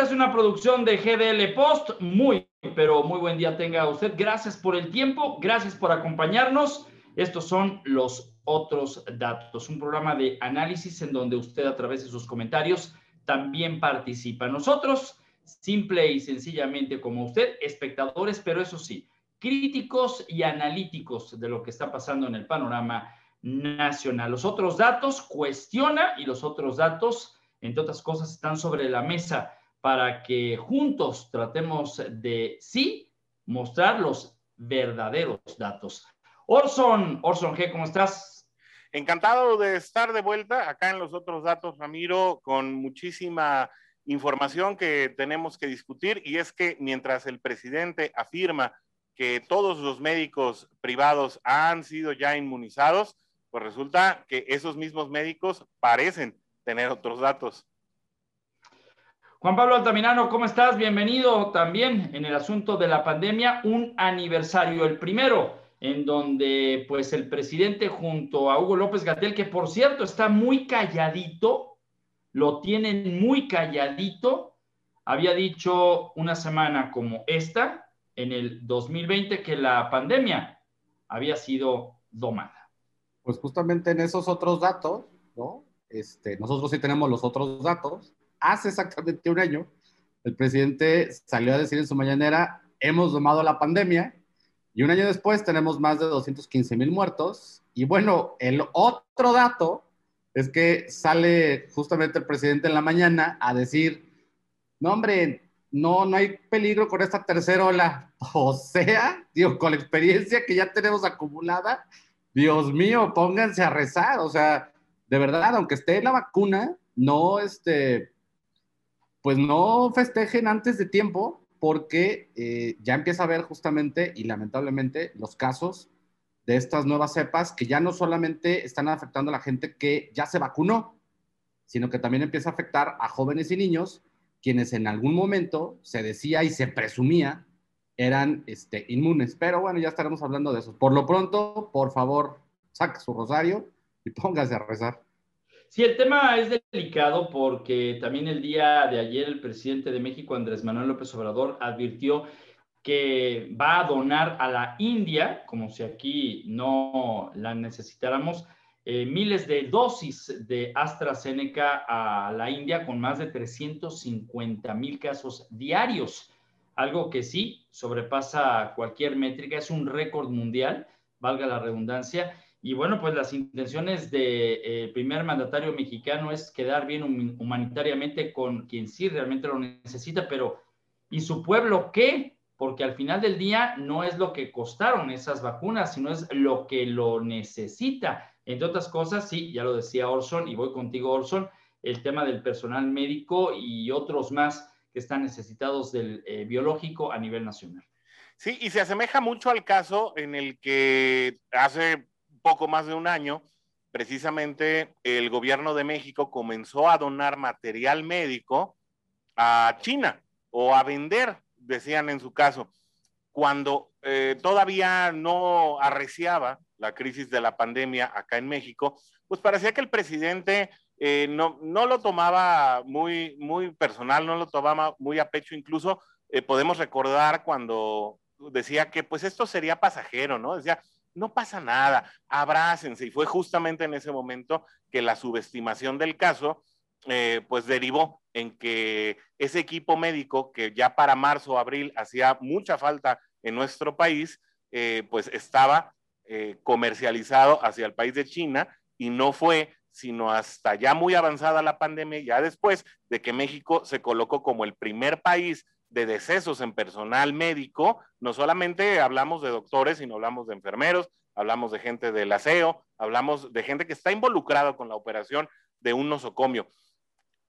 Esta es una producción de GDL Post. Muy, pero muy buen día tenga usted. Gracias por el tiempo, gracias por acompañarnos. Estos son los otros datos, un programa de análisis en donde usted a través de sus comentarios también participa. Nosotros, simple y sencillamente como usted, espectadores, pero eso sí, críticos y analíticos de lo que está pasando en el panorama nacional. Los otros datos cuestiona y los otros datos, entre otras cosas, están sobre la mesa para que juntos tratemos de sí mostrar los verdaderos datos. Orson, Orson G, ¿cómo estás? Encantado de estar de vuelta acá en los otros datos, Ramiro, con muchísima información que tenemos que discutir y es que mientras el presidente afirma que todos los médicos privados han sido ya inmunizados, pues resulta que esos mismos médicos parecen tener otros datos. Juan Pablo Altamirano, ¿cómo estás? Bienvenido también en el asunto de la pandemia, un aniversario, el primero, en donde pues el presidente junto a Hugo López Gatel, que por cierto está muy calladito, lo tienen muy calladito, había dicho una semana como esta, en el 2020, que la pandemia había sido domada pues justamente en esos otros datos, ¿no? Este, nosotros sí tenemos los otros datos. Hace exactamente un año, el presidente salió a decir en su mañanera, hemos domado la pandemia, y un año después tenemos más de 215 mil muertos. Y bueno, el otro dato es que sale justamente el presidente en la mañana a decir, no hombre, no, no hay peligro con esta tercera ola. O sea, digo, con la experiencia que ya tenemos acumulada, Dios mío, pónganse a rezar, o sea, de verdad, aunque esté la vacuna, no, este, pues no festejen antes de tiempo, porque eh, ya empieza a haber justamente y lamentablemente los casos de estas nuevas cepas que ya no solamente están afectando a la gente que ya se vacunó, sino que también empieza a afectar a jóvenes y niños quienes en algún momento se decía y se presumía eran este, inmunes. Pero bueno, ya estaremos hablando de eso. Por lo pronto, por favor, saque su rosario y póngase a rezar. Sí, el tema es delicado porque también el día de ayer el presidente de México, Andrés Manuel López Obrador, advirtió que va a donar a la India, como si aquí no la necesitáramos, eh, miles de dosis de AstraZeneca a la India con más de 350 mil casos diarios algo que sí sobrepasa cualquier métrica, es un récord mundial, valga la redundancia. Y bueno, pues las intenciones del de, eh, primer mandatario mexicano es quedar bien humanitariamente con quien sí realmente lo necesita, pero ¿y su pueblo qué? Porque al final del día no es lo que costaron esas vacunas, sino es lo que lo necesita. Entre otras cosas, sí, ya lo decía Orson, y voy contigo, Orson, el tema del personal médico y otros más que están necesitados del eh, biológico a nivel nacional. Sí, y se asemeja mucho al caso en el que hace poco más de un año, precisamente el gobierno de México comenzó a donar material médico a China o a vender, decían en su caso, cuando eh, todavía no arreciaba la crisis de la pandemia acá en México, pues parecía que el presidente eh, no, no lo tomaba muy, muy personal, no lo tomaba muy a pecho, incluso eh, podemos recordar cuando decía que pues esto sería pasajero, ¿no? Decía, no pasa nada, abrácense. Y fue justamente en ese momento que la subestimación del caso, eh, pues derivó en que ese equipo médico que ya para marzo abril hacía mucha falta en nuestro país, pues estaba comercializado hacia el país de China y no fue sino hasta ya muy avanzada la pandemia, ya después de que México se colocó como el primer país de decesos en personal médico, no solamente hablamos de doctores, sino hablamos de enfermeros, hablamos de gente del aseo, hablamos de gente que está involucrada con la operación de un nosocomio.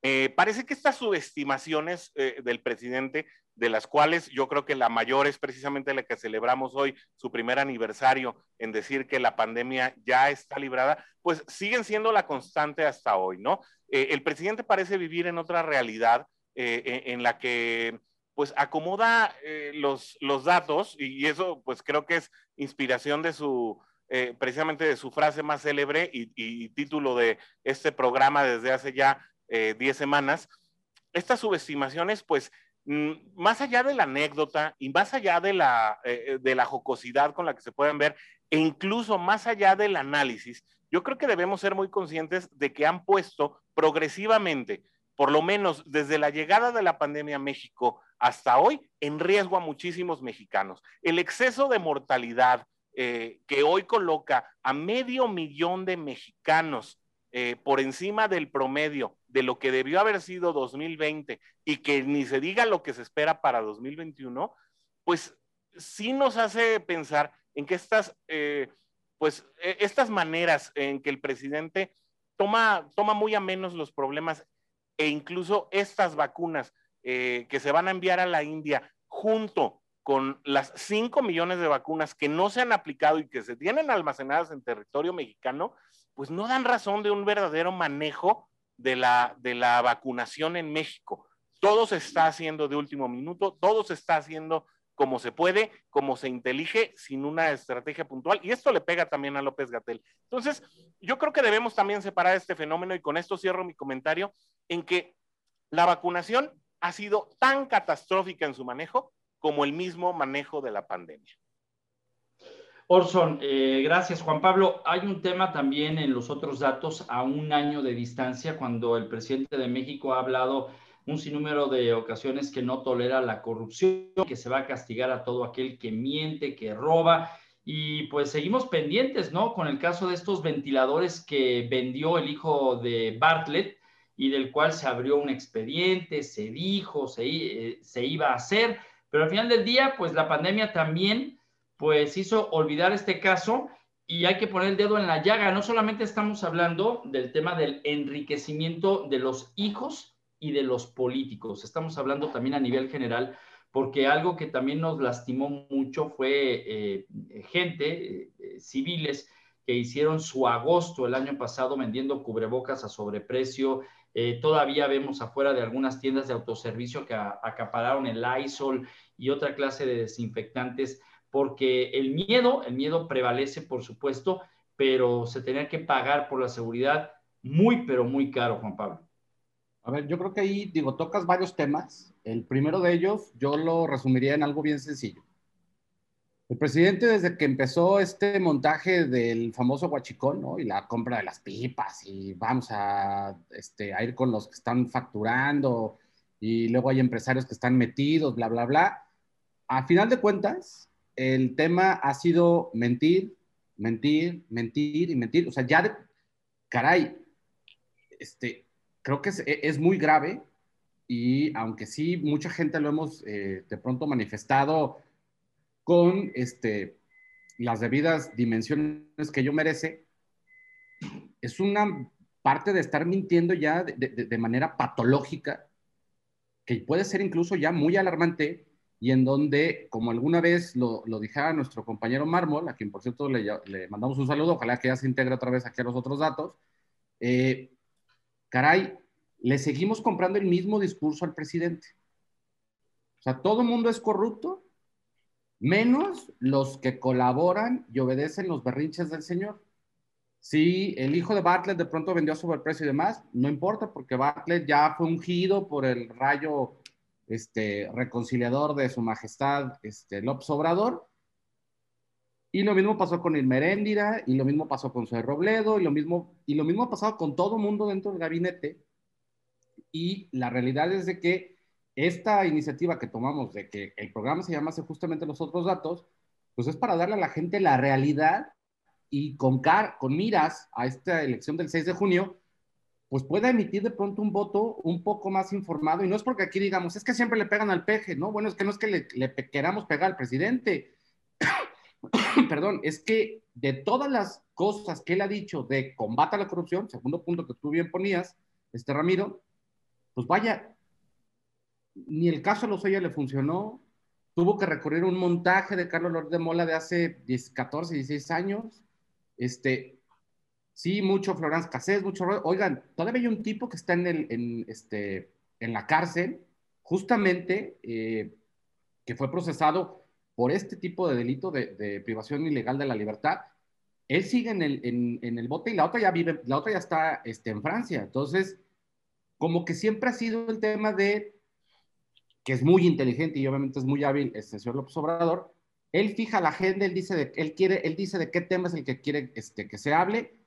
Eh, parece que estas subestimaciones eh, del presidente, de las cuales yo creo que la mayor es precisamente la que celebramos hoy, su primer aniversario en decir que la pandemia ya está librada, pues siguen siendo la constante hasta hoy, ¿no? Eh, el presidente parece vivir en otra realidad en la que pues acomoda los, los datos y, eso pues creo que es inspiración de su, precisamente de su frase más célebre y, y título de este programa desde hace ya 10 eh, semanas, estas subestimaciones, pues, mm, más allá de la anécdota y más allá de la, eh, de la jocosidad con la que se pueden ver, e incluso más allá del análisis, yo creo que debemos ser muy conscientes de que han puesto progresivamente, por lo menos desde la llegada de la pandemia a México hasta hoy, en riesgo a muchísimos mexicanos. El exceso de mortalidad eh, que hoy coloca a medio millón de mexicanos eh, por encima del promedio de lo que debió haber sido 2020 y que ni se diga lo que se espera para 2021, pues sí nos hace pensar en que estas, eh, pues, e, estas maneras en que el presidente toma, toma muy a menos los problemas e incluso estas vacunas eh, que se van a enviar a la India junto con las 5 millones de vacunas que no se han aplicado y que se tienen almacenadas en territorio mexicano, pues no dan razón de un verdadero manejo de la, de la vacunación en México. Todo se está haciendo de último minuto, todo se está haciendo como se puede, como se intelige, sin una estrategia puntual. Y esto le pega también a López Gatel. Entonces, yo creo que debemos también separar este fenómeno y con esto cierro mi comentario en que la vacunación ha sido tan catastrófica en su manejo como el mismo manejo de la pandemia. Orson, eh, gracias Juan Pablo. Hay un tema también en los otros datos a un año de distancia cuando el presidente de México ha hablado un sinnúmero de ocasiones que no tolera la corrupción, que se va a castigar a todo aquel que miente, que roba. Y pues seguimos pendientes, ¿no? Con el caso de estos ventiladores que vendió el hijo de Bartlett y del cual se abrió un expediente, se dijo, se, eh, se iba a hacer, pero al final del día, pues la pandemia también, pues hizo olvidar este caso y hay que poner el dedo en la llaga. No solamente estamos hablando del tema del enriquecimiento de los hijos, y de los políticos. Estamos hablando también a nivel general, porque algo que también nos lastimó mucho fue eh, gente, eh, civiles, que hicieron su agosto el año pasado vendiendo cubrebocas a sobreprecio. Eh, todavía vemos afuera de algunas tiendas de autoservicio que acapararon el Lysol y otra clase de desinfectantes, porque el miedo, el miedo prevalece, por supuesto, pero se tenía que pagar por la seguridad muy, pero muy caro, Juan Pablo. A ver, yo creo que ahí, digo, tocas varios temas. El primero de ellos, yo lo resumiría en algo bien sencillo. El presidente, desde que empezó este montaje del famoso guachicón, ¿no? Y la compra de las pipas, y vamos a, este, a ir con los que están facturando, y luego hay empresarios que están metidos, bla, bla, bla. A final de cuentas, el tema ha sido mentir, mentir, mentir y mentir. O sea, ya de, caray, este, creo que e, es, muy grave y aunque sí, mucha gente lo hemos eh, de pronto manifestado con este, las debidas dimensiones que yo merece, es una parte de estar mintiendo ya de, manera patológica, que puede ser incluso ya muy alarmante y en donde, como alguna vez lo, lo dijera nuestro compañero Mármol, a quien por cierto le, le, mandamos un saludo, ojalá que ya se integre otra vez aquí a los otros datos, eh, caray, le seguimos comprando el mismo discurso al presidente. O sea, todo el mundo es corrupto, menos los que colaboran y obedecen los berrinches del señor. Si el hijo de Bartlett de pronto vendió a sobreprecio y demás, no importa porque Bartlett ya fue ungido por el rayo este, reconciliador de su majestad este, López Obrador. Y lo mismo pasó con Irmeréndira, y lo mismo pasó con Zoe Robledo, y lo mismo, y lo mismo ha pasado con todo mundo dentro del gabinete y la realidad es de que esta iniciativa que tomamos de que el programa se llamase justamente los otros datos, pues es para darle a la gente la realidad y con, car con miras a esta elección del 6 de junio, pues pueda emitir de pronto un voto un poco más informado. Y no es porque aquí digamos, es que siempre le pegan al peje, ¿no? Bueno, es que no es que le, le queramos pegar al presidente. Perdón, es que de todas las cosas que él ha dicho de combate a la corrupción, segundo punto que tú bien ponías, este Ramiro, pues vaya, ni el caso de Lozoya le funcionó, tuvo que recurrir a un montaje de Carlos López de Mola de hace 14, 16 años, este, sí, mucho Florence Cassés, mucho, oigan, todavía hay un tipo que está en, el, en, este, en la cárcel, justamente, eh, que fue procesado por este tipo de delito de, privación ilegal de la libertad, él sigue en el, en, en el bote y la otra ya vive, la otra ya está este, en Francia. Entonces, como que siempre ha sido el tema de que es muy inteligente y obviamente es muy hábil el señor López Obrador, él fija la agenda, él dice de, él quiere, él dice de qué tema es el que quiere este, que se hable.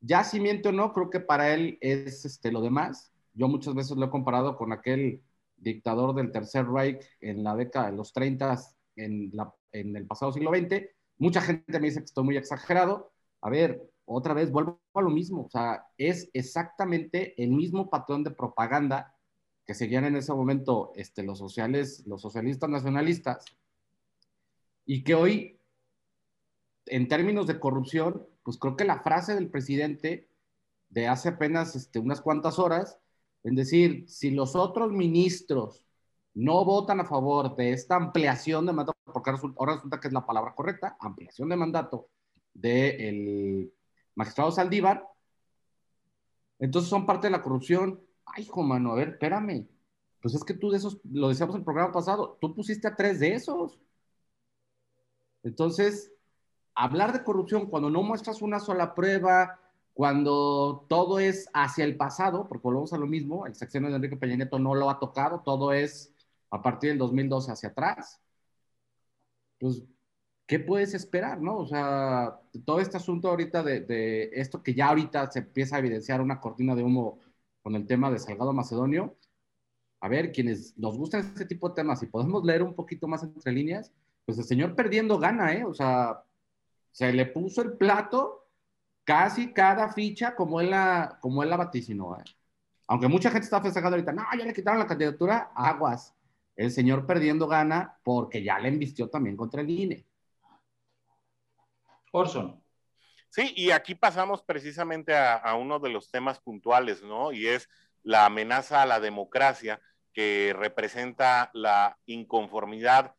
Ya si miente o no, creo que para él es este, lo demás. Yo muchas veces lo he comparado con aquel dictador del Tercer Reich en la década de los 30, en, en el pasado siglo XX. Mucha gente me dice que estoy muy exagerado. A ver, otra vez vuelvo a lo mismo. O sea, es exactamente el mismo patrón de propaganda que seguían en ese momento este, los, sociales, los socialistas nacionalistas y que hoy, en términos de corrupción, pues creo que la frase del presidente de hace apenas este, unas cuantas horas, en decir, si los otros ministros no votan a favor de esta ampliación de mandato, porque ahora resulta que es la palabra correcta, ampliación de mandato del magistrado Saldívar, entonces son parte de la corrupción. Ay, hijo, mano, a ver, espérame. Pues es que tú de esos, lo decíamos en el programa pasado, tú pusiste a tres de esos. Entonces, hablar de corrupción cuando no muestras una sola prueba, cuando todo es hacia el pasado, porque volvemos a lo mismo, el sección de Enrique Peña Nieto no lo ha tocado, todo es a partir del 2012 hacia atrás. Pues, ¿qué puedes esperar, no? O sea, todo este asunto ahorita de esto que ya ahorita se empieza a evidenciar una cortina de humo con el tema de Salgado Macedonio, a ver, quienes nos gustan este tipo de temas y podemos leer un poquito más entre líneas, pues el señor perdiendo gana, ¿eh? O sea, se le puso el plato casi cada ficha como él la, como él la vaticinó, ¿eh? Aunque mucha gente está festejando ahorita, no, ya le quitaron la candidatura, aguas. El señor perdiendo gana porque ya le embistió también contra el INE. Orson. Sí, y aquí pasamos precisamente a, uno de los temas puntuales, ¿no? Y es la amenaza a la democracia que representa la inconformidad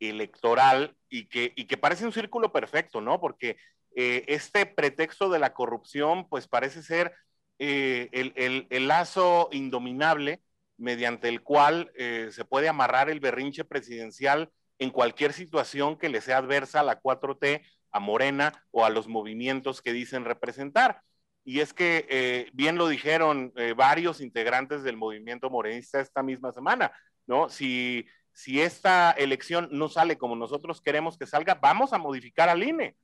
electoral y que, y que parece un círculo perfecto, ¿no? Porque eh, este pretexto de la corrupción, pues parece ser eh, el, el, el, lazo indominable mediante el cual eh, se puede amarrar el berrinche presidencial en cualquier situación que le sea adversa a la 4T, a Morena o a los movimientos que dicen representar. Y es que eh, bien lo dijeron eh, varios integrantes del movimiento morenista esta misma semana, ¿no? Si si esta elección no sale como nosotros queremos que salga, vamos a modificar al INE.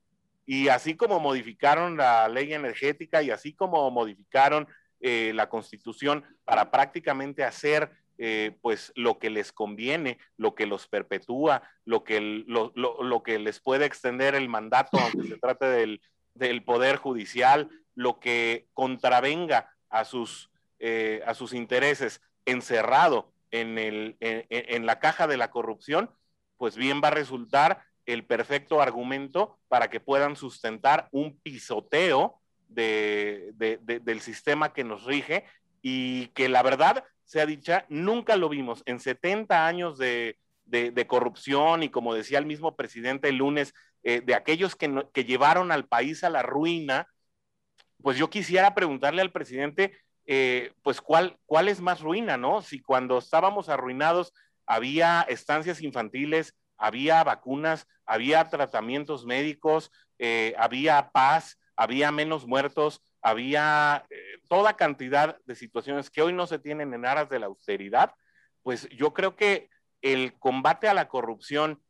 Y así como modificaron la ley energética y así como modificaron eh, la constitución para prácticamente hacer eh, pues lo que les conviene, lo que los perpetúa, lo que, lo, lo, lo que les puede extender el mandato, aunque se trate del, del poder judicial, lo que contravenga a sus, eh, a sus intereses encerrado en, el, en, la caja de la corrupción, pues bien va a resultar el perfecto argumento para que puedan sustentar un pisoteo de, de, del sistema que nos rige y que la verdad sea dicha, nunca lo vimos en 70 años de, corrupción y como decía el mismo presidente el lunes, eh, de aquellos que, que llevaron al país a la ruina, pues yo quisiera preguntarle al presidente eh, pues cuál, cuál es más ruina, ¿no? Si cuando estábamos arruinados había estancias infantiles, había vacunas, había tratamientos médicos, eh, había paz, había menos muertos, había eh, toda cantidad de situaciones que hoy no se tienen en aras de la austeridad, pues yo creo que el combate a la corrupción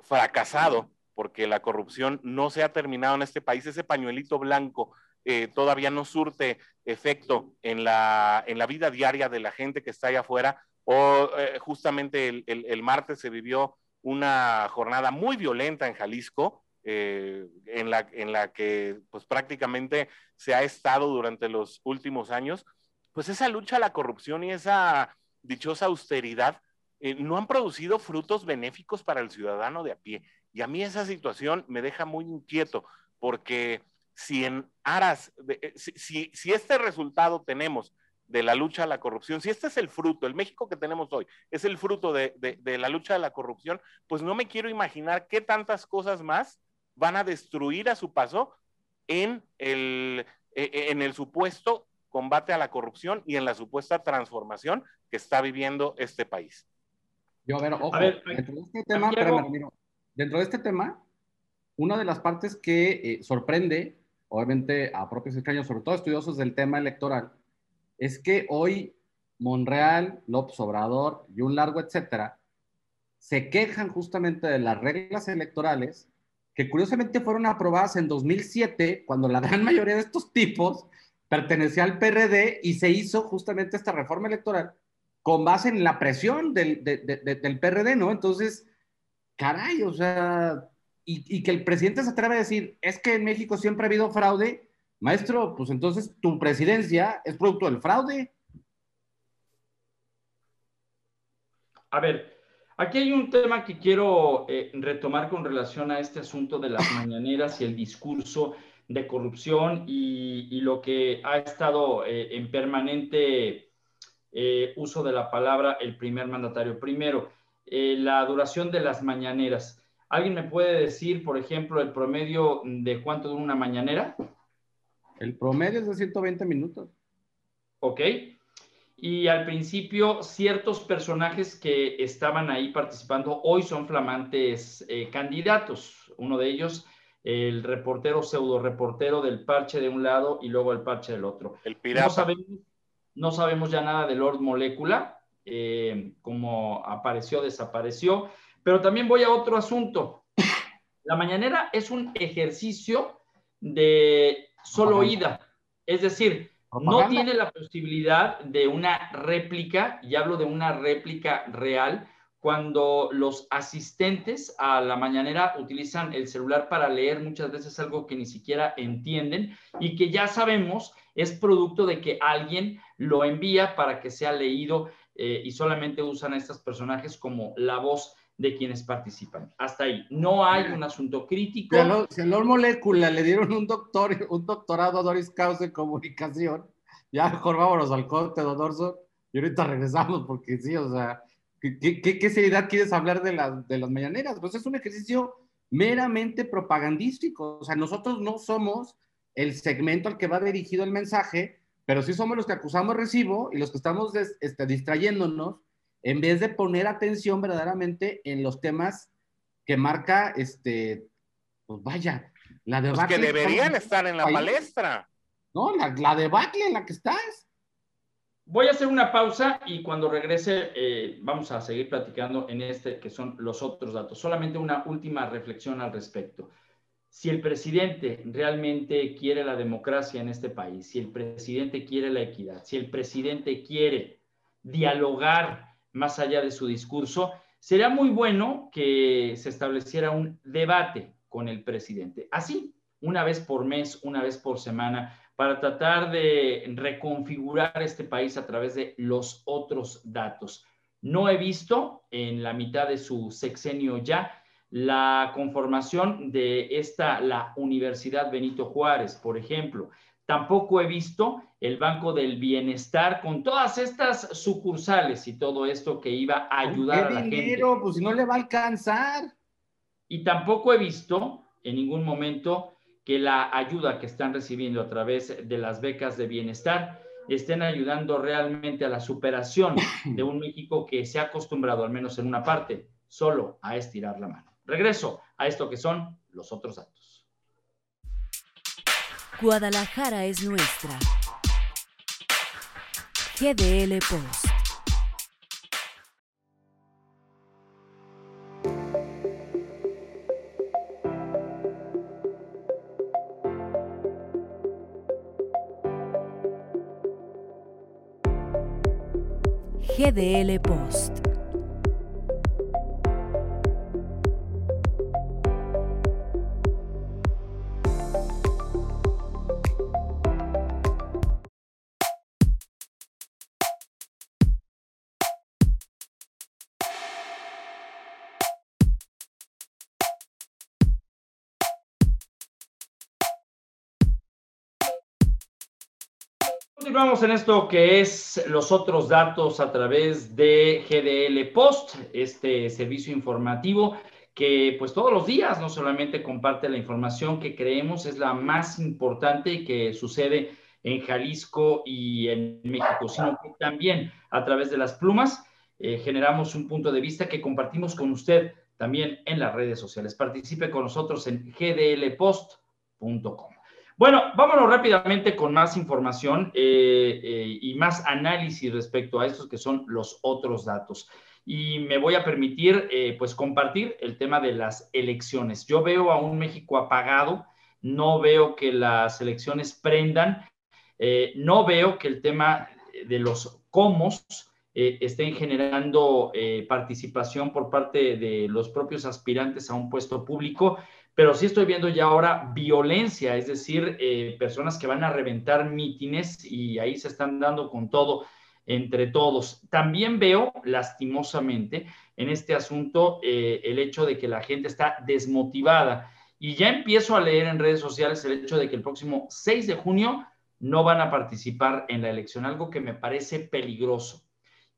fracasado, porque la corrupción no se ha terminado en este país, ese pañuelito blanco eh, todavía no surte efecto en la, en la vida diaria de la gente que está allá afuera. O eh, justamente el, el, el, martes se vivió una jornada muy violenta en Jalisco, eh, en, la, en la que pues prácticamente se ha estado durante los últimos años. Pues esa lucha a la corrupción y esa dichosa austeridad eh, no han producido frutos benéficos para el ciudadano de a pie. Y a mí esa situación me deja muy inquieto porque si en aras, de, eh, si, si, este resultado tenemos de la lucha a la corrupción, si este es el fruto, el México que tenemos hoy es el fruto de, de, de la lucha a la corrupción, pues no me quiero imaginar qué tantas cosas más van a destruir a su paso en el, e, e, en el supuesto combate a la corrupción y en la supuesta transformación que está viviendo este país. Yo, a ver, ojo, a ver, dentro de este tema, espérame, dentro de este tema, una de las partes que eh, sorprende obviamente a propios extraños, sobre todo estudiosos del tema electoral, es que hoy Monreal, López Obrador y un largo etcétera, se quejan justamente de las reglas electorales que curiosamente fueron aprobadas en 2007, cuando la gran mayoría de estos tipos pertenecía al PRD y se hizo justamente esta reforma electoral con base en la presión del, del PRD, ¿no? Entonces, caray, o sea, y, y, que el presidente se atreve a decir, es que en México siempre ha habido fraude, maestro, pues entonces tu presidencia es producto del fraude. A ver, Aquí hay un tema que quiero eh, retomar con relación a este asunto de las mañaneras y el discurso de corrupción y, lo que ha estado eh, en permanente eh, uso de la palabra el primer mandatario. Primero, la duración de las mañaneras. ¿Alguien me puede decir, por ejemplo, el promedio de cuánto dura una mañanera? El promedio es de 120 minutos. Ok y al principio ciertos personajes que estaban ahí participando hoy son flamantes eh, candidatos. Uno de ellos, el reportero, pseudo reportero del parche de un lado y luego el parche del otro. El pirata. No sabemos, no sabemos ya nada de Lord Molecula, eh, como apareció, desapareció. Pero también voy a otro asunto. La mañanera es un ejercicio de solo ida. Es decir, no tiene la posibilidad de una réplica, y hablo de una réplica real, cuando los asistentes a la mañanera utilizan el celular para leer muchas veces algo que ni siquiera entienden y que ya sabemos es producto de que alguien lo envía para que sea leído eh, y solamente usan a estos personajes como la voz de quienes participan. Hasta ahí. No hay un asunto crítico. Si a Lord Molecula le dieron un, doctor, un doctorado a Doris Causa en comunicación, ya mejor vámonos al corte, don y ahorita regresamos, porque sí, o sea, ¿qué, qué, seriedad quieres hablar de, de las mañaneras? Pues es un ejercicio meramente propagandístico. O sea, nosotros no somos el segmento al que va dirigido el mensaje, pero sí somos los que acusamos recibo y los que estamos este, distrayéndonos en vez de poner atención verdaderamente en los temas que marca, este, pues vaya, la de Los que deberían estar en la palestra. No, la, la debacle en la que estás. Voy a hacer una pausa y cuando regrese eh, vamos a seguir platicando en este que son los otros datos. Solamente una última reflexión al respecto. Si el presidente realmente quiere la democracia en este país, si el presidente quiere la equidad, si el presidente quiere dialogar más allá de su discurso, sería muy bueno que se estableciera un debate con el presidente. Así, una vez por mes, una vez por semana, para tratar de reconfigurar este país a través de los otros datos. No he visto en la mitad de su sexenio ya la conformación de esta, la Universidad Benito Juárez, por ejemplo. Tampoco he visto el Banco del Bienestar con todas estas sucursales y todo esto que iba a ayudar a la dinero? gente. Pues no le va a alcanzar. Y tampoco he visto en ningún momento que la ayuda que están recibiendo a través de las becas de bienestar estén ayudando realmente a la superación de un México que se ha acostumbrado, al menos en una parte, solo a estirar la mano. Regreso a esto que son los otros datos. Guadalajara es nuestra. GDL Post. GDL Post. En esto que es los otros datos a través de GDL Post, este servicio informativo que pues todos los días no solamente comparte la información que creemos es la más importante que sucede en Jalisco y en México, sino que también a través de las plumas eh, generamos un punto de vista que compartimos con usted también en las redes sociales. Participe con nosotros en gdlpost.com. Bueno, vámonos rápidamente con más información eh, eh, y más análisis respecto a estos que son los otros datos. Y me voy a permitir, eh, pues, compartir el tema de las elecciones. Yo veo a un México apagado, no veo que las elecciones prendan, no veo que el tema de los cómo estén generando participación por parte de los propios aspirantes a un puesto público pero sí estoy viendo ya ahora violencia, es decir, eh, personas que van a reventar mítines y ahí se están dando con todo entre todos. También veo, lastimosamente, en este asunto eh, el hecho de que la gente está desmotivada y ya empiezo a leer en redes sociales el hecho de que el próximo 6 de junio no van a participar en la elección, algo que me parece peligroso.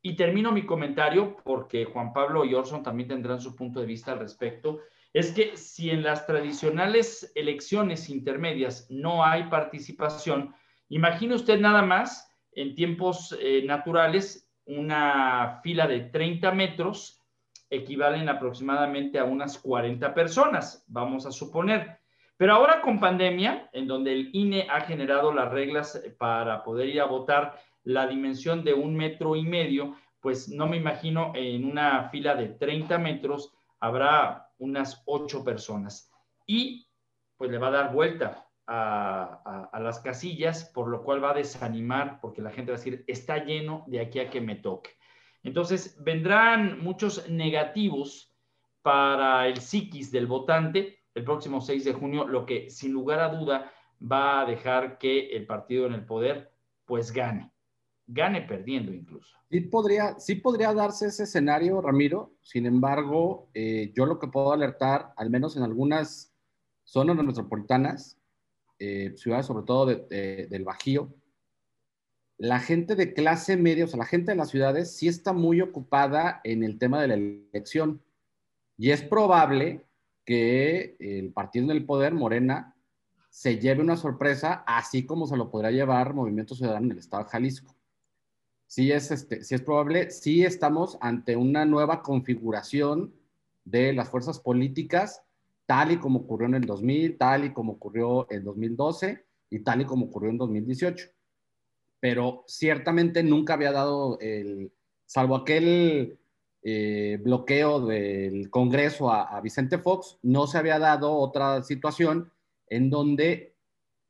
Y termino mi comentario porque Juan Pablo y Orson también tendrán su punto de vista al respecto es que si en las tradicionales elecciones intermedias no hay participación, imagine usted nada más en tiempos eh, naturales una fila de 30 metros equivalen aproximadamente a unas 40 personas, vamos a suponer. Pero ahora con pandemia, en donde el INE ha generado las reglas para poder ir a votar la dimensión de un metro y medio, pues no me imagino en una fila de 30 metros habrá unas ocho personas. Y pues le va a dar vuelta a, las casillas, por lo cual va a desanimar, porque la gente va a decir, está lleno de aquí a que me toque. Entonces, vendrán muchos negativos para el psiquis del votante el próximo 6 de junio, lo que sin lugar a duda va a dejar que el partido en el poder pues gane gane perdiendo incluso. Sí podría, sí podría darse ese escenario, Ramiro. Sin embargo, eh, yo lo que puedo alertar, al menos en algunas zonas metropolitanas, eh, ciudades sobre todo del Bajío, la gente de clase media, o sea, la gente de las ciudades sí está muy ocupada en el tema de la elección. Y es probable que el partido en el poder, Morena, se lleve una sorpresa, así como se lo podrá llevar Movimiento Ciudadano en el Estado de Jalisco sí es, este, sí es probable, sí estamos ante una nueva configuración de las fuerzas políticas, tal y como ocurrió en el 2000, tal y como ocurrió en 2012 y tal y como ocurrió en 2018. Pero ciertamente nunca había dado el, salvo aquel eh, bloqueo del Congreso a, Vicente Fox, no se había dado otra situación en donde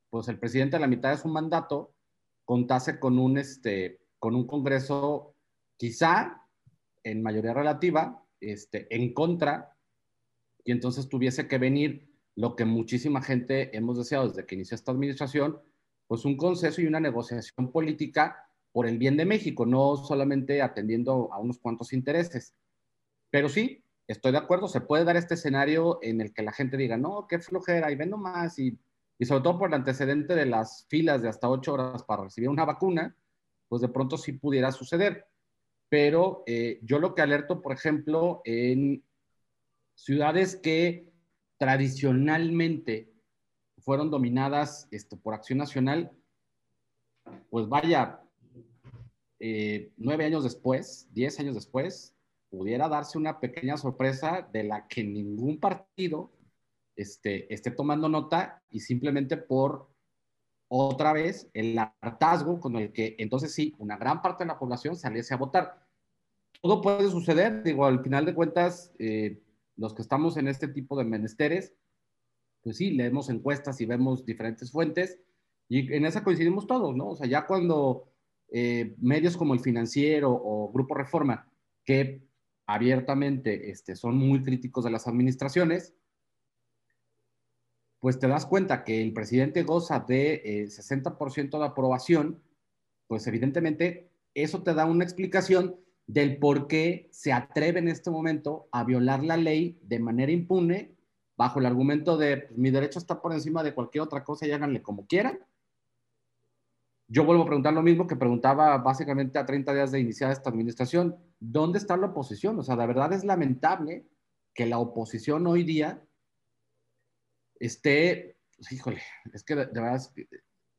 pues el presidente a la mitad de su mandato contase con un, este, con un Congreso quizá en mayoría relativa, este, en contra, y entonces tuviese que venir lo que muchísima gente hemos deseado desde que inició esta administración, pues un consenso y una negociación política por el bien de México, no solamente atendiendo a unos cuantos intereses. Pero sí, estoy de acuerdo, se puede dar este escenario en el que la gente diga, no, qué flojera, y vendo más, y, y sobre todo por el antecedente de las filas de hasta ocho horas para recibir una vacuna, pues de pronto sí pudiera suceder. Pero eh, yo lo que alerto, por ejemplo, en ciudades que tradicionalmente fueron dominadas esto, por Acción Nacional, pues vaya, eh, nueve años después, diez años después, pudiera darse una pequeña sorpresa de la que ningún partido este, esté tomando nota y simplemente por otra vez el hartazgo con el que entonces sí, una gran parte de la población saliese a votar. Todo puede suceder, digo, al final de cuentas, eh, los que estamos en este tipo de menesteres, pues sí, leemos encuestas y vemos diferentes fuentes y en esa coincidimos todos, ¿no? O sea, ya cuando eh, medios como el financiero o Grupo Reforma, que abiertamente este, son muy críticos de las administraciones, pues te das cuenta que el presidente goza de 60% eh, de aprobación, pues evidentemente eso te da una explicación del por qué se atreve en este momento a violar la ley de manera impune bajo el argumento de pues, mi derecho está por encima de cualquier otra cosa y háganle como quieran. Yo vuelvo a preguntar lo mismo que preguntaba básicamente a 30 días de iniciar esta administración. ¿Dónde está la oposición? O sea, la verdad es lamentable que la oposición hoy día esté, pues, híjole, es que de, verdad,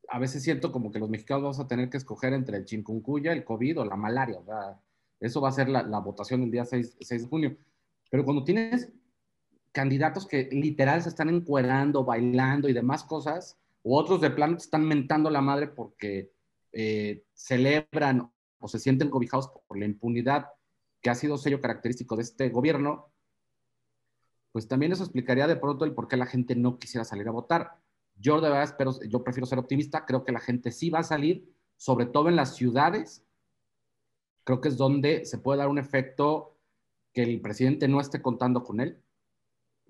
a veces siento como que los mexicanos vamos a tener que escoger entre el chikungunya, el COVID o la malaria, Eso va a ser la, votación el día 6, 6, de junio. Pero cuando tienes candidatos que literal se están encuerando, bailando y demás cosas, u otros de plano te están mentando la madre porque eh, celebran o se sienten cobijados por la impunidad que ha sido sello característico de este gobierno, pues también eso explicaría de pronto el por qué la gente no quisiera salir a votar. Yo de verdad espero, yo prefiero ser optimista, creo que la gente sí va a salir, sobre todo en las ciudades, creo que es donde se puede dar un efecto que el presidente no esté contando con él,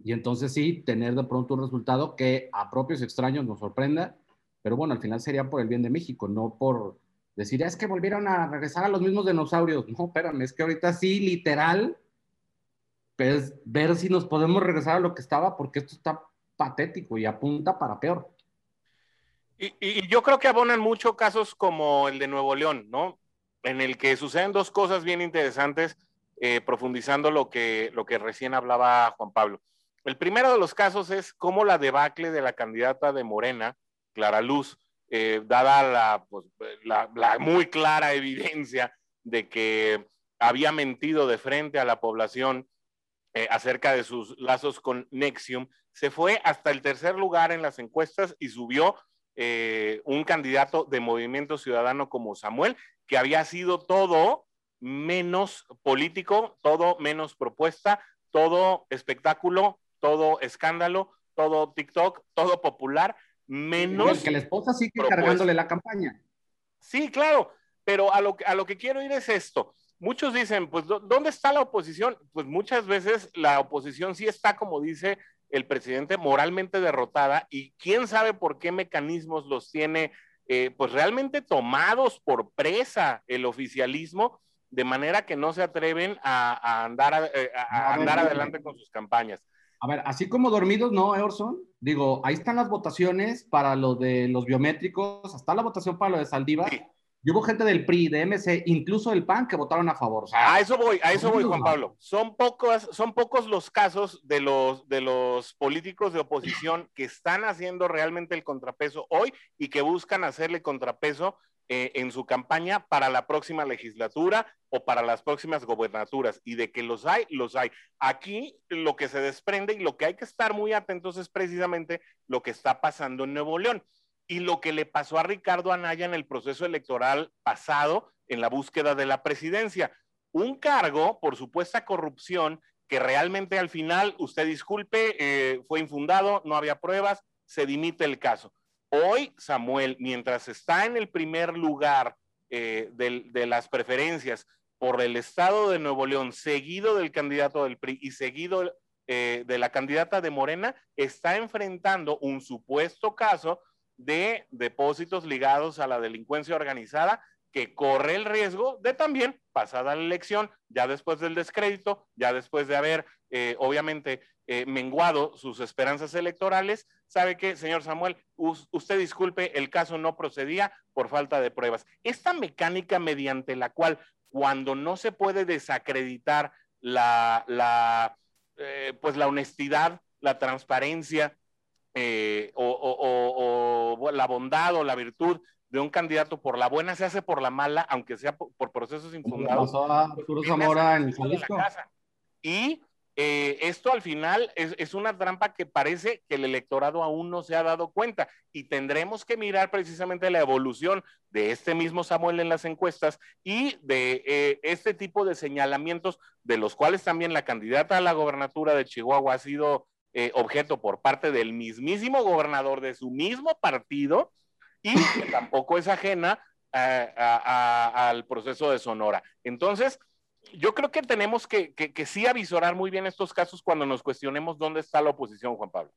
y entonces sí, tener de pronto un resultado que a propios extraños nos sorprenda, pero bueno, al final sería por el bien de México, no por decir, es que volvieron a regresar a los mismos dinosaurios. No, espérame, es que ahorita sí, literal, pues ver si nos podemos regresar a lo que estaba, porque esto está patético y apunta para peor. Y, y, yo creo que abonan mucho casos como el de Nuevo León, ¿no? En el que suceden dos cosas bien interesantes, eh, profundizando lo que, lo que recién hablaba Juan Pablo. El primero de los casos es cómo la debacle de la candidata de Morena, Clara Luz, eh, dada pues, la, la, muy clara evidencia de que había mentido de frente a la población eh, acerca de sus lazos con Nexium, se fue hasta el tercer lugar en las encuestas y subió eh, un candidato de Movimiento Ciudadano como Samuel, que había sido todo menos político, todo menos propuesta, todo espectáculo, todo escándalo, todo TikTok, todo popular, menos... que la esposa sigue cargándole la campaña. Sí, claro, pero a lo, a lo que quiero ir es esto. Muchos dicen, pues, ¿dónde está la oposición? Pues muchas veces la oposición sí está, como dice el presidente, moralmente derrotada y quién sabe por qué mecanismos los tiene, eh, pues realmente tomados por presa el oficialismo, de manera que no se atreven a, andar, eh, a, andar adelante con sus campañas. A ver, así como dormidos, ¿no, Orson? Digo, ahí están las votaciones para lo de los biométricos, hasta la votación para lo de Saldívar. Y hubo gente del PRI, de MC, incluso del PAN, que votaron a favor. a eso voy, a eso voy, Juan Pablo. Son pocos, son pocos los casos de los, de los políticos de oposición que están haciendo realmente el contrapeso hoy y que buscan hacerle contrapeso eh, en su campaña para la próxima legislatura o para las próximas gobernaturas. Y de que los hay, los hay. Aquí lo que se desprende y lo que hay que estar muy atentos es precisamente lo que está pasando en Nuevo León y lo que le pasó a Ricardo Anaya en el proceso electoral pasado en la búsqueda de la presidencia. Un cargo por supuesta corrupción que realmente al final, usted disculpe, eh, fue infundado, no había pruebas, se dimite el caso. Hoy, Samuel, mientras está en el primer lugar eh, de, las preferencias por el Estado de Nuevo León, seguido del candidato del PRI y seguido eh, de la candidata de Morena, está enfrentando un supuesto caso de depósitos ligados a la delincuencia organizada que corre el riesgo de también, pasada la elección, ya después del descrédito, ya después de haber, eh, obviamente, eh, menguado sus esperanzas electorales, sabe que, señor Samuel, usted disculpe, el caso no procedía por falta de pruebas. Esta mecánica mediante la cual, cuando no se puede desacreditar la, la eh, pues la honestidad, la transparencia o, la bondad o la virtud de un candidato por la buena se hace por la mala, aunque sea por, procesos infundados. Y eh, esto al final es, una trampa que parece que el electorado aún no se ha dado cuenta y tendremos que mirar precisamente la evolución de este mismo Samuel en las encuestas y de eh, este tipo de señalamientos de los cuales también la candidata a la gobernatura de Chihuahua ha sido eh, objeto por parte del mismísimo gobernador de su mismo partido y que tampoco es ajena al proceso de Sonora. Entonces, yo creo que tenemos que, que, sí avisorar muy bien estos casos cuando nos cuestionemos dónde está la oposición, Juan Pablo.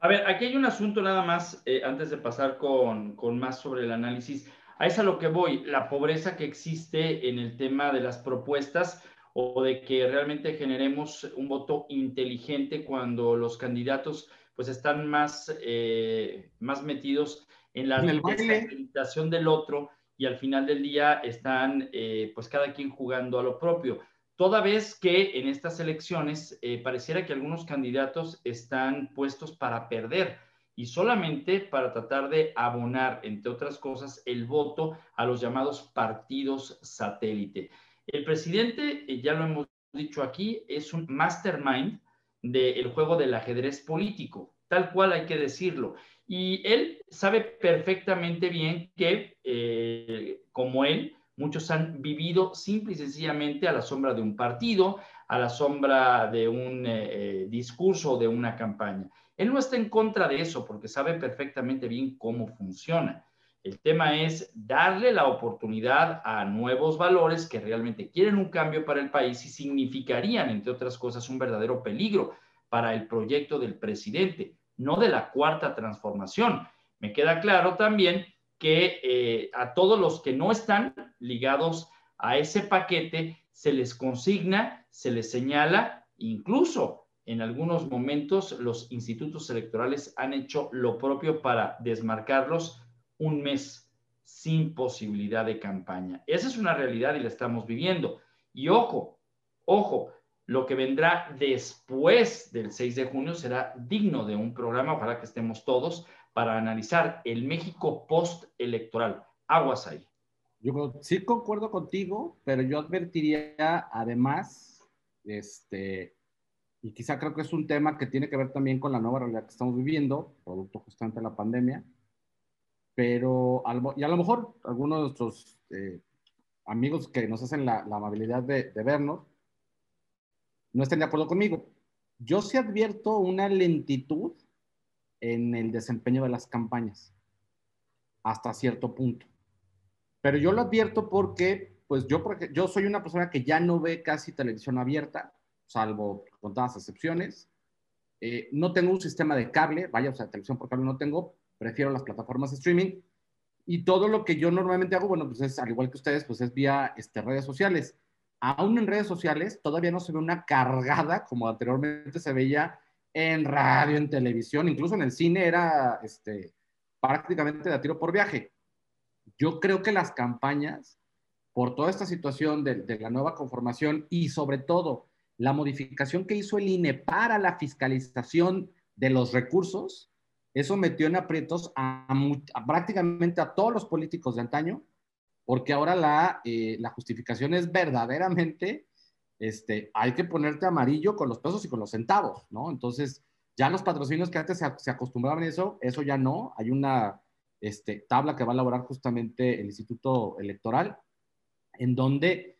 A ver, aquí hay un asunto nada más, eh, antes de pasar con, con, más sobre el análisis. A eso a lo que voy, la pobreza que existe en el tema de las propuestas o de que realmente generemos un voto inteligente cuando los candidatos pues están más, eh, más metidos en la desacreditación del otro y al final del día están eh, pues cada quien jugando a lo propio. Toda vez que en estas elecciones eh, pareciera que algunos candidatos están puestos para perder y solamente para tratar de abonar, entre otras cosas, el voto a los llamados partidos satélite. El presidente, eh, ya lo hemos dicho aquí, es un mastermind del juego del ajedrez político. tal cual hay que decirlo. Y él sabe perfectamente bien que, eh, como él, muchos han vivido simple y sencillamente a la sombra de un partido, a la sombra de un eh, discurso o de una campaña. Él no está en contra de eso porque sabe perfectamente bien cómo funciona. El tema es darle la oportunidad a nuevos valores que realmente quieren un cambio para el país y significarían, entre otras cosas, un verdadero peligro para el proyecto del presidente no de la cuarta transformación. Me queda claro también que eh, a todos los que no están ligados a ese paquete se les consigna, se les señala, incluso en algunos momentos los institutos electorales han hecho lo propio para desmarcarlos un mes sin posibilidad de campaña. Esa es una realidad y la estamos viviendo. Y ojo, ojo, lo que vendrá después del 6 de junio será digno de un programa, ojalá que estemos todos, para analizar el México post-electoral. Aguas ahí. Yo sí concuerdo contigo, pero yo advertiría además, este, y quizá creo que es un tema que tiene que ver también con la nueva realidad que estamos viviendo, producto justamente de la pandemia, pero y a lo mejor algunos de nuestros eh, amigos que nos hacen la, amabilidad de, de vernos, no estén de acuerdo conmigo. Yo sí advierto una lentitud en el desempeño de las campañas, hasta cierto punto. Pero yo lo advierto porque, pues yo, yo soy una persona que ya no ve casi televisión abierta, salvo contadas excepciones. Eh, no tengo un sistema de cable, vaya, o sea, televisión por cable no tengo, prefiero las plataformas de streaming. Y todo lo que yo normalmente hago, bueno, pues es, al igual que ustedes, pues es vía este, redes sociales aún en redes sociales todavía no se ve una cargada como anteriormente se veía en radio, en televisión, incluso en el cine era este, prácticamente de a tiro por viaje. Yo creo que las campañas, por toda esta situación de, la nueva conformación y sobre todo la modificación que hizo el INE para la fiscalización de los recursos, eso metió en aprietos a prácticamente a todos los políticos de antaño porque ahora la, eh, la justificación es verdaderamente, este, hay que ponerte amarillo con los pesos y con los centavos, ¿no? Entonces, ya los patrocinios que antes se, acostumbraban a eso, eso ya no. Hay una este, tabla que va a elaborar justamente el Instituto Electoral, en donde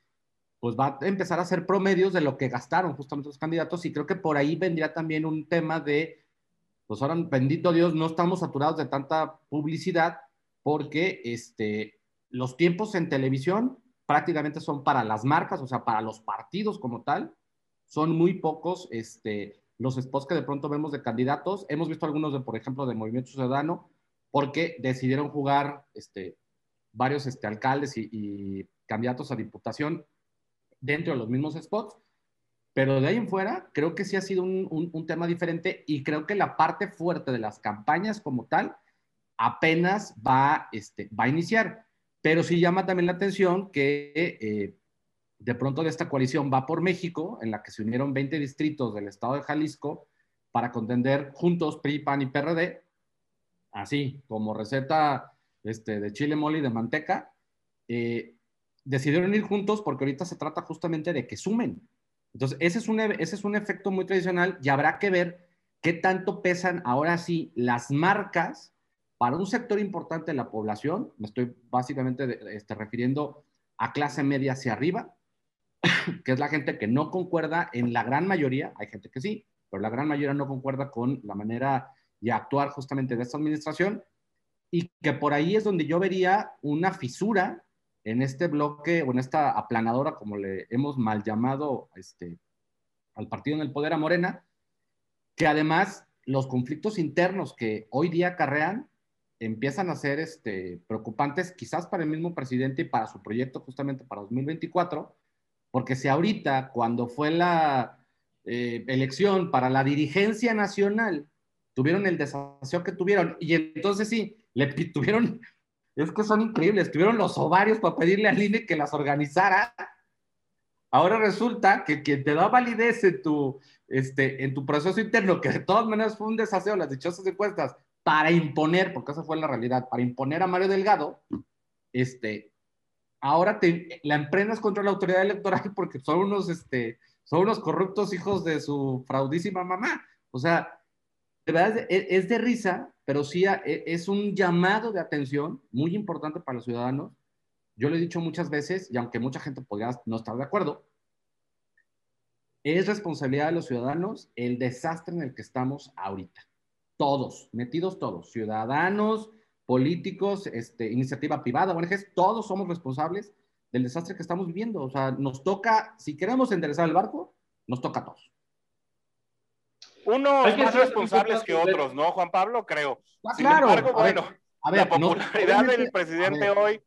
pues va a empezar a hacer promedios de lo que gastaron justamente los candidatos y creo que por ahí vendría también un tema de, pues ahora, bendito Dios, no estamos saturados de tanta publicidad porque este, los tiempos en televisión prácticamente son para las marcas, o sea, para los partidos como tal. Son muy pocos este, los spots que de pronto vemos de candidatos. Hemos visto algunos, de, por ejemplo, de Movimiento Ciudadano, porque decidieron jugar este, varios este, alcaldes y, candidatos a diputación dentro de los mismos spots. Pero de ahí en fuera, creo que sí ha sido un, tema diferente y creo que la parte fuerte de las campañas como tal apenas va, este, va a iniciar. Pero sí llama también la atención que eh, de pronto de esta coalición va por México, en la que se unieron 20 distritos del estado de Jalisco para contender juntos PRI, PAN y PRD, así como receta este, de chile mole y de manteca. Eh, decidieron ir juntos porque ahorita se trata justamente de que sumen. Entonces, ese es, un, e, ese es un efecto muy tradicional y habrá que ver qué tanto pesan ahora sí las marcas para un sector importante de la población, me estoy básicamente este, refiriendo a clase media hacia arriba, que es la gente que no concuerda en la gran mayoría, hay gente que sí, pero la gran mayoría no concuerda con la manera de actuar justamente de esta administración y que por ahí es donde yo vería una fisura en este bloque o en esta aplanadora, como le hemos mal llamado este, al partido en el poder a Morena, que además los conflictos internos que hoy día acarrean empiezan a ser este, preocupantes quizás para el mismo presidente y para su proyecto justamente para 2024, porque si ahorita, cuando fue la eh, elección para la dirigencia nacional, tuvieron el desafío que tuvieron, y entonces sí, le tuvieron, es que son increíbles, tuvieron los ovarios para pedirle al INE que las organizara. Ahora resulta que quien te da validez en tu, este, en tu proceso interno, que de todas maneras fue un desaseo, las dichosas encuestas, para imponer, porque esa fue la realidad, para imponer a Mario Delgado, este, ahora te, la emprendas contra la autoridad electoral porque son unos, este, son unos corruptos hijos de su fraudísima mamá. O sea, verdad es, es de risa, pero sí e- es un llamado de atención muy importante para los ciudadanos. Yo lo he dicho muchas veces, y aunque mucha gente podría no estar de acuerdo, es responsabilidad de los ciudadanos el desastre en el que estamos ahorita. Todos, metidos todos, ciudadanos, políticos, este, iniciativa privada, ONGs, todos somos responsables del desastre que estamos viviendo. O sea, nos toca, si queremos enderezar el barco, nos toca a todos. Unos más responsables que otros, ¿no, Juan Pablo? Creo. Ah, Sin claro. embargo, A ver, bueno, la ver, no- popularidad del presidente hoy,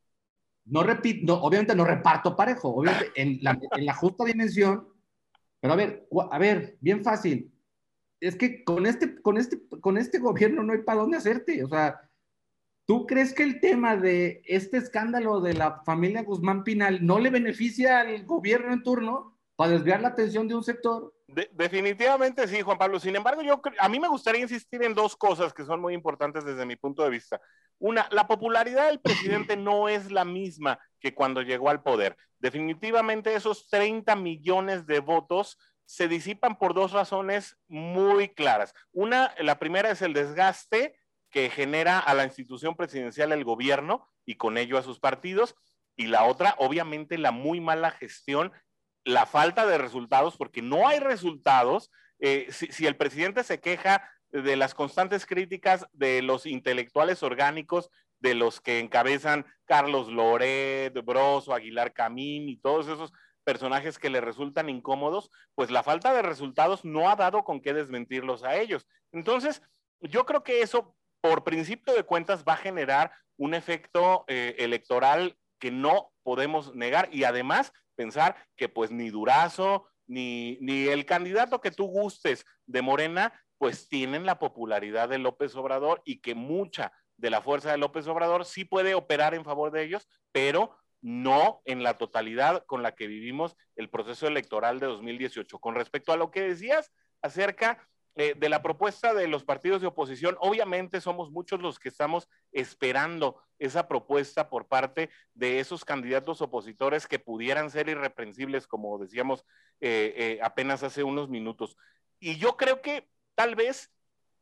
no repito, no, obviamente no reparto parejo, obviamente en la, en la justa dimensión, pero a ver, a ver, bien fácil. Es que con este, con este, con este gobierno no hay para dónde hacerte. O sea, ¿tú crees que el tema de este escándalo de la familia Guzmán Pinal no le beneficia al gobierno en turno para desviar la atención de un sector? de- definitivamente sí, Juan Pablo. Sin embargo, yo a mí me gustaría insistir en dos cosas que son muy importantes desde mi punto de vista. Una, la popularidad del presidente no es la misma que cuando llegó al poder. Definitivamente esos 30 millones de votos se disipan por dos razones muy claras. Una, la primera es el desgaste que genera a la institución presidencial el gobierno y con ello a sus partidos. Y la otra, obviamente, la muy mala gestión, la falta de resultados, porque no hay resultados. Eh, si, el presidente se queja de las constantes críticas de los intelectuales orgánicos, de los que encabezan Carlos Loret, Broso, Aguilar Camín y todos esos personajes que le resultan incómodos, pues la falta de resultados no ha dado con qué desmentirlos a ellos. Entonces, yo creo que eso, por principio de cuentas, va a generar un efecto eh, electoral que no podemos negar y además pensar que pues ni Durazo ni, ni el candidato que tú gustes de Morena, pues tienen la popularidad de López Obrador y que mucha de la fuerza de López Obrador sí puede operar en favor de ellos, pero no en la totalidad con la que vivimos el proceso electoral de 2018. Con respecto a lo que decías acerca eh, de la propuesta de los partidos de oposición, obviamente somos muchos los que estamos esperando esa propuesta por parte de esos candidatos opositores que pudieran ser irreprensibles, como decíamos eh, eh, apenas hace unos minutos. Y yo creo que tal vez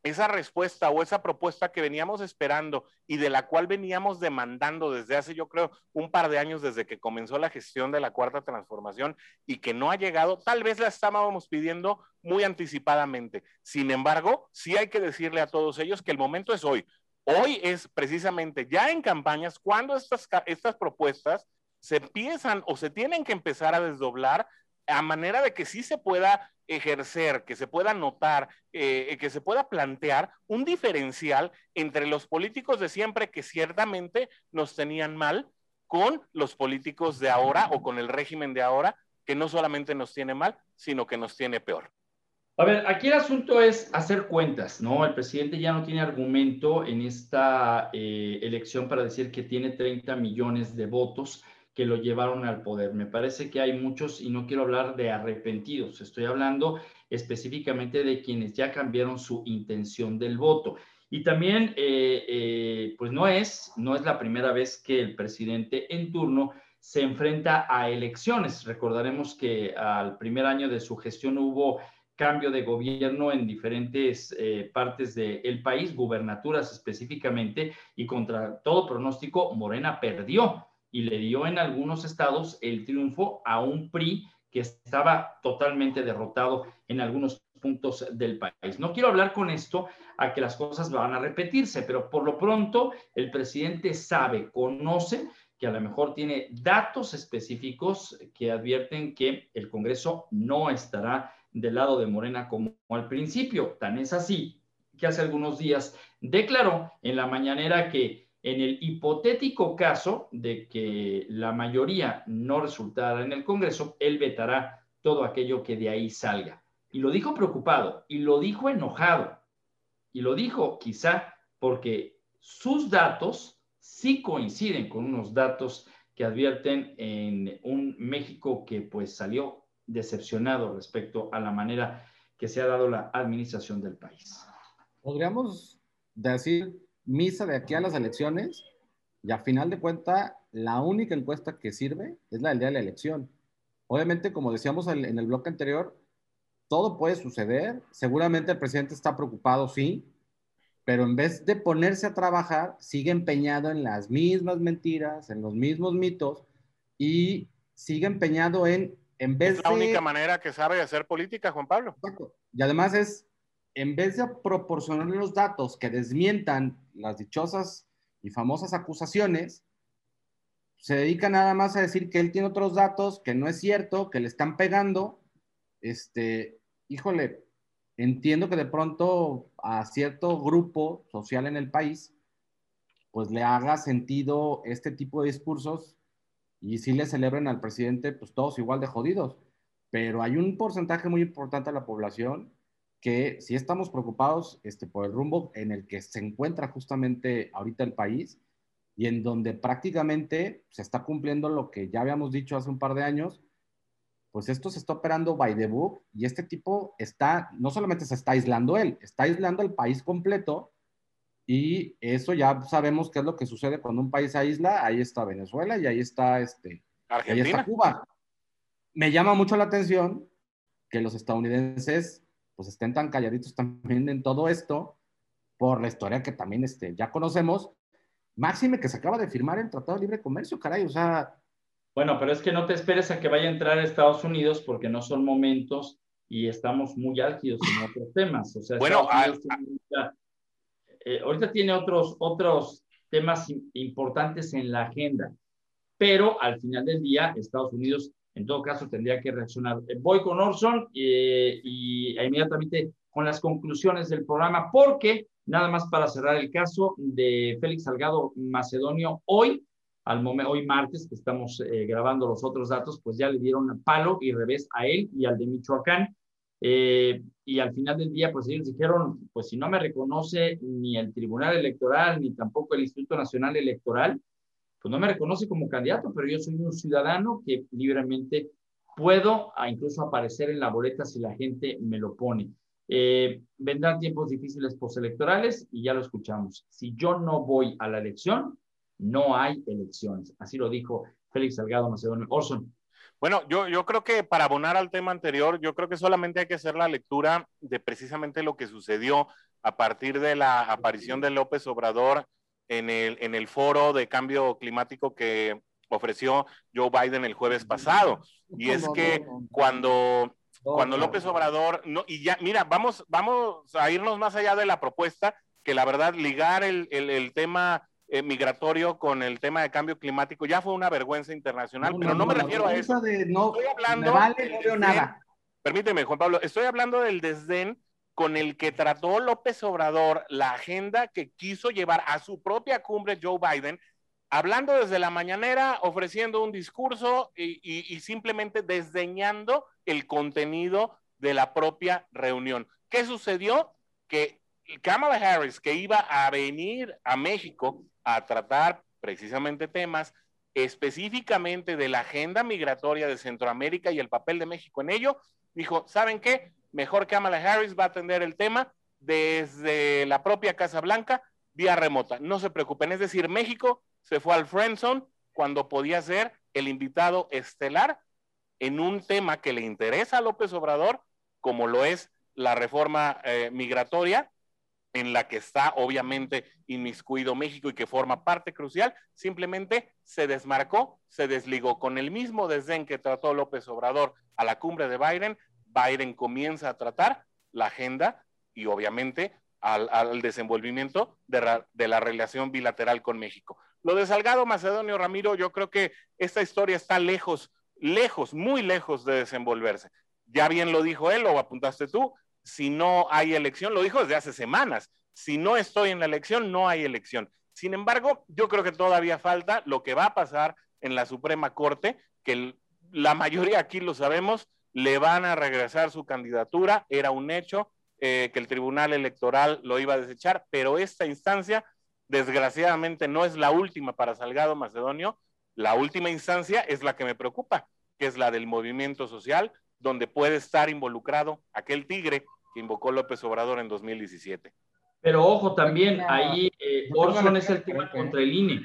esa respuesta o esa propuesta que veníamos esperando y de la cual veníamos demandando desde hace, yo creo, un par de años desde que comenzó la gestión de la cuarta transformación y que no ha llegado, tal vez la estábamos pidiendo muy anticipadamente. Sin embargo, sí hay que decirle a todos ellos que el momento es hoy. Hoy es precisamente ya en campañas cuando estas, estas propuestas se empiezan o se tienen que empezar a desdoblar a manera de que sí se pueda ejercer, que se pueda notar, eh, que se pueda plantear un diferencial entre los políticos de siempre que ciertamente nos tenían mal con los políticos de ahora o con el régimen de ahora que no solamente nos tiene mal, sino que nos tiene peor. A ver, aquí el asunto es hacer cuentas, ¿no? El presidente ya no tiene argumento en esta eh, elección para decir que tiene 30 millones de votos que lo llevaron al poder. Me parece que hay muchos, y no quiero hablar de arrepentidos, estoy hablando específicamente de quienes ya cambiaron su intención del voto. Y también, eh, eh, pues no es, no es la primera vez que el presidente en turno se enfrenta a elecciones. Recordaremos que al primer año de su gestión hubo cambio de gobierno en diferentes eh, partes del país, gubernaturas específicamente, y contra todo pronóstico, Morena perdió y le dio en algunos estados el triunfo a un PRI que estaba totalmente derrotado en algunos puntos del país. No quiero hablar con esto a que las cosas van a repetirse, pero por lo pronto el presidente sabe, conoce que a lo mejor tiene datos específicos que advierten que el Congreso no estará del lado de Morena como al principio. Tan es así que hace algunos días declaró en la mañanera que en el hipotético caso de que la mayoría no resultara en el Congreso, él vetará todo aquello que de ahí salga. Y lo dijo preocupado, y lo dijo enojado, y lo dijo quizá porque sus datos sí coinciden con unos datos que advierten en un México que pues salió decepcionado respecto a la manera que se ha dado la administración del país. Podríamos decir misa de aquí a las elecciones y a final de cuenta la única encuesta que sirve es la del día de la elección. Obviamente, como decíamos en el bloque anterior, todo puede suceder. Seguramente el presidente está preocupado, sí, pero en vez de ponerse a trabajar, sigue empeñado en las mismas mentiras, en los mismos mitos y sigue empeñado en, en vez es la única manera que sabe de hacer política, Juan Pablo. Y además es, en vez de proporcionarle los datos que desmientan las dichosas y famosas acusaciones, se dedica nada más a decir que él tiene otros datos, que no es cierto, que le están pegando. Este, híjole, entiendo que de pronto a cierto grupo social en el país, pues le haga sentido este tipo de discursos y sí le celebren al presidente, pues todos igual de jodidos. Pero hay un porcentaje muy importante de la población que sí estamos preocupados este, por el rumbo en el que se encuentra justamente ahorita el país y en donde prácticamente se está cumpliendo lo que ya habíamos dicho hace un par de años, pues esto se está operando by the book y este tipo está, no solamente se está aislando él, está aislando el país completo y eso ya sabemos qué es lo que sucede cuando un país aísla, ahí está Venezuela y ahí está, este, ahí está Cuba. Me llama mucho la atención que los estadounidenses pues estén tan calladitos también en todo esto por la historia que también este, ya conocemos. Máxime que se acaba de firmar el Tratado de Libre Comercio, caray, o sea... Bueno, pero es que no te esperes a que vaya a entrar a Estados Unidos porque no son momentos y estamos muy álgidos en otros temas. O sea, bueno, eh, ahorita tiene otros, otros temas importantes en la agenda, pero al final del día Estados Unidos en todo caso tendría que reaccionar. Eh, voy con Orson eh, y inmediatamente con las conclusiones del programa, porque nada más para cerrar el caso de Félix Salgado Macedonio, hoy, al momento, hoy martes, que estamos eh, grabando los otros datos, pues ya le dieron palo y revés a él y al de Michoacán. y al final del día, pues ellos dijeron, pues si no me reconoce ni el Tribunal Electoral, ni tampoco el Instituto Nacional Electoral, pues no me reconoce como candidato, pero yo soy un ciudadano que libremente puedo incluso aparecer en la boleta si la gente me lo pone. Eh, vendrán tiempos difíciles postelectorales y ya lo escuchamos. Si yo no voy a la elección, no hay elecciones. Así lo dijo Félix Salgado Macedonio. Orson. Bueno, yo, yo creo que para abonar al tema anterior, yo creo que solamente hay que hacer la lectura de precisamente lo que sucedió a partir de la aparición de López Obrador en el, en el foro de cambio climático que ofreció Joe Biden el jueves pasado. Y es que cuando, cuando López Obrador, no, y ya, mira, vamos, vamos a irnos más allá de la propuesta, que la verdad ligar el, el, el tema eh, migratorio con el tema de cambio climático ya fue una vergüenza internacional, pero no, me refiero a eso. estoy hablando, vale, no veo nada. Permíteme, Juan Pablo, estoy hablando del desdén con el que trató López Obrador la agenda que quiso llevar a su propia cumbre Joe Biden, hablando desde la mañanera, ofreciendo un discurso y, simplemente desdeñando el contenido de la propia reunión. ¿Qué sucedió? Que Kamala Harris, que iba a venir a México a tratar precisamente temas específicamente de la agenda migratoria de Centroamérica y el papel de México en ello, dijo, ¿saben qué? Mejor Kamala Harris va a atender el tema desde la propia Casa Blanca vía remota. No se preocupen, es decir, México se fue al Friendzone cuando podía ser el invitado estelar en un tema que le interesa a López Obrador, como lo es la reforma eh, migratoria, en la que está obviamente inmiscuido México y que forma parte crucial, simplemente se desmarcó, se desligó con el mismo desdén que trató López Obrador a la cumbre de Biden, Biden comienza a tratar la agenda y obviamente al, desenvolvimiento de, la relación bilateral con México. Lo de Salgado Macedonio Ramiro, yo creo que esta historia está lejos, lejos, muy lejos de desenvolverse. Ya bien lo dijo él, lo apuntaste tú, si no hay elección, lo dijo desde hace semanas, si no estoy en la elección, no hay elección. Sin embargo, yo creo que todavía falta lo que va a pasar en la Suprema Corte, que la mayoría aquí lo sabemos, le van a regresar su candidatura, era un hecho eh, que el Tribunal Electoral lo iba a desechar, pero esta instancia desgraciadamente no es la última para Salgado Macedonio, la última instancia es la que me preocupa, que es la del movimiento social, donde puede estar involucrado aquel tigre que invocó López Obrador en 2017. Pero ojo también, ahí eh, Orson es el tema contra el INE.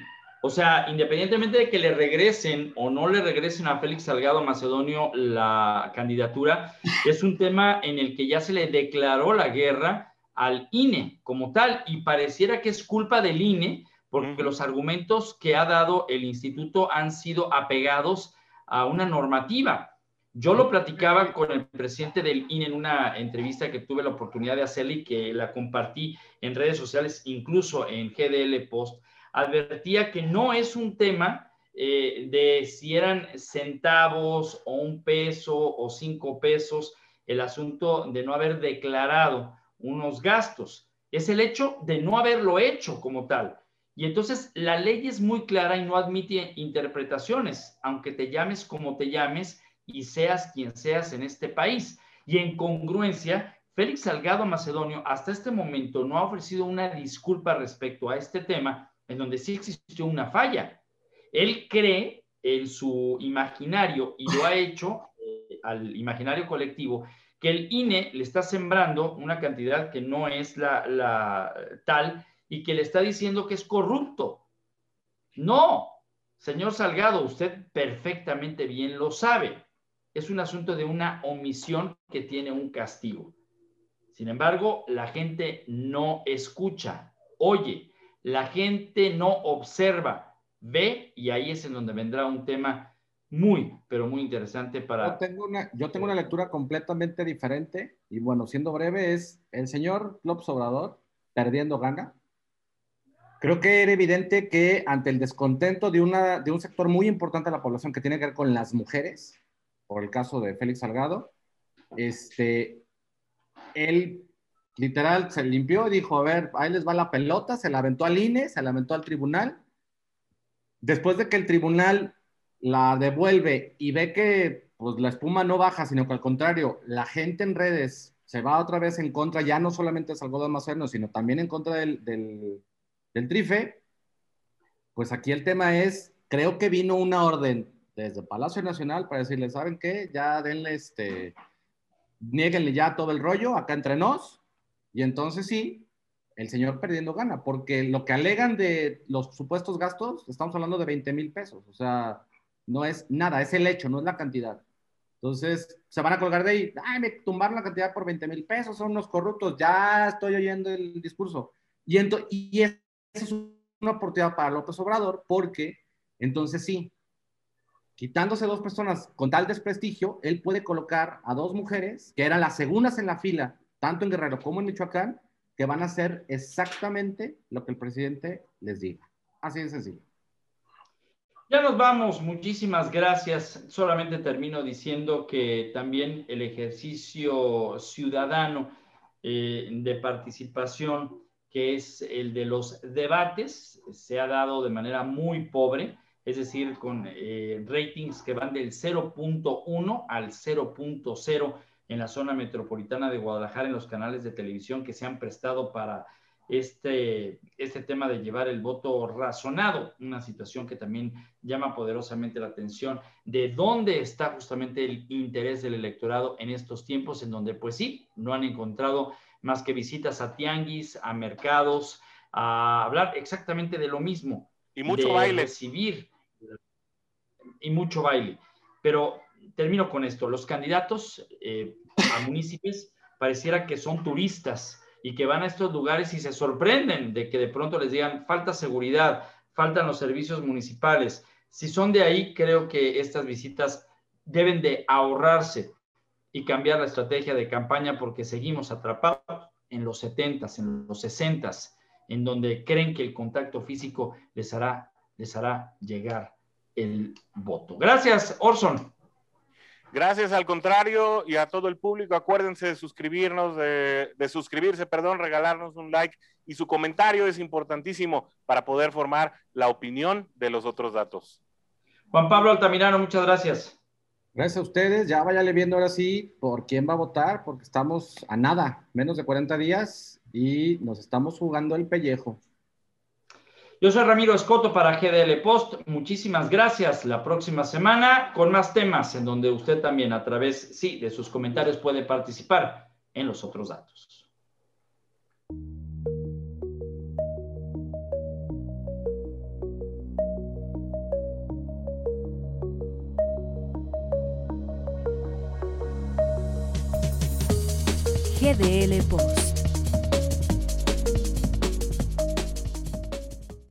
O sea, independientemente de que le regresen o no le regresen a Félix Salgado Macedonio la candidatura, es un tema en el que ya se le declaró la guerra al INE como tal y pareciera que es culpa del INE porque los argumentos que ha dado el instituto han sido apegados a una normativa. Yo lo platicaba con el presidente del INE en una entrevista que tuve la oportunidad de hacerle y que la compartí en redes sociales, incluso en GDL Post advertía que no es un tema eh, de si eran centavos o un peso o cinco pesos el asunto de no haber declarado unos gastos. Es el hecho de no haberlo hecho como tal. Y entonces la ley es muy clara y no admite interpretaciones, aunque te llames como te llames y seas quien seas en este país. Y en congruencia, Félix Salgado Macedonio hasta este momento no ha ofrecido una disculpa respecto a este tema en donde sí existió una falla. Él cree en su imaginario y lo ha hecho eh, al imaginario colectivo que el INE le está sembrando una cantidad que no es la, la tal y que le está diciendo que es corrupto. No, señor Salgado, usted perfectamente bien lo sabe. Es un asunto de una omisión que tiene un castigo. Sin embargo, la gente no escucha, oye, la gente no observa, ve y ahí es en donde vendrá un tema muy, pero muy interesante para... Yo tengo una, yo tengo una lectura completamente diferente y bueno, siendo breve, es el señor López Obrador perdiendo gana. Creo que era evidente que ante el descontento de, una, de un sector muy importante de la población que tiene que ver con las mujeres, por el caso de Félix Salgado, este, él literal se limpió y dijo, a ver, ahí les va la pelota, se la aventó al INE, se la aventó al tribunal. Después de que el tribunal la devuelve y ve que pues, la espuma no baja, sino que al contrario, la gente en redes se va otra vez en contra, ya no solamente de Salvador Macerno, sino también en contra del, del, trife, pues aquí el tema es, creo que vino una orden desde Palacio Nacional para decirle, ¿saben qué? Ya denle este, nieguenle ya todo el rollo acá entre nos, y entonces sí, el señor perdiendo gana, porque lo que alegan de los supuestos gastos, estamos hablando de 20 mil pesos, o sea, no es nada, es el hecho, no es la cantidad. Entonces, se van a colgar de ahí, ay, me tumbaron la cantidad por 20 mil pesos, son unos corruptos, ya estoy oyendo el discurso. Y, y eso es una oportunidad para López Obrador, porque entonces sí, quitándose dos personas con tal desprestigio, él puede colocar a dos mujeres que eran las segundas en la fila tanto en Guerrero como en Michoacán, que van a hacer exactamente lo que el presidente les diga. Así de sencillo. Ya nos vamos, muchísimas gracias. Solamente termino diciendo que también el ejercicio ciudadano eh, de participación, que es el de los debates, se ha dado de manera muy pobre, es decir, con eh, ratings que van del 0.1 al 0.0 en la zona metropolitana de Guadalajara, en los canales de televisión que se han prestado para este, este tema de llevar el voto razonado, una situación que también llama poderosamente la atención de dónde está justamente el interés del electorado en estos tiempos, en donde pues sí, no han encontrado más que visitas a tianguis, a mercados, a hablar exactamente de lo mismo. Y mucho baile. Recibir y mucho baile. Pero termino con esto. Los candidatos eh, a municipios pareciera que son turistas y que van a estos lugares y se sorprenden de que de pronto les digan falta seguridad, faltan los servicios municipales. Si son de ahí, creo que estas visitas deben de ahorrarse y cambiar la estrategia de campaña porque seguimos atrapados en los 70s, en los 60s, en donde creen que el contacto físico les hará, les hará llegar el voto. Gracias, Orson. Gracias al contrario y a todo el público. Acuérdense de suscribirnos, de, suscribirse, perdón, regalarnos un like y su comentario es importantísimo para poder formar la opinión de los otros datos. Juan Pablo Altamirano, muchas gracias. Gracias a ustedes. Ya váyale viendo ahora sí por quién va a votar, porque estamos a nada, menos de 40 días y nos estamos jugando el pellejo. Yo soy Ramiro Escoto para GDL Post. Muchísimas gracias. La próxima semana con más temas en donde usted también a través, sí, de sus comentarios puede participar en los otros datos. GDL Post.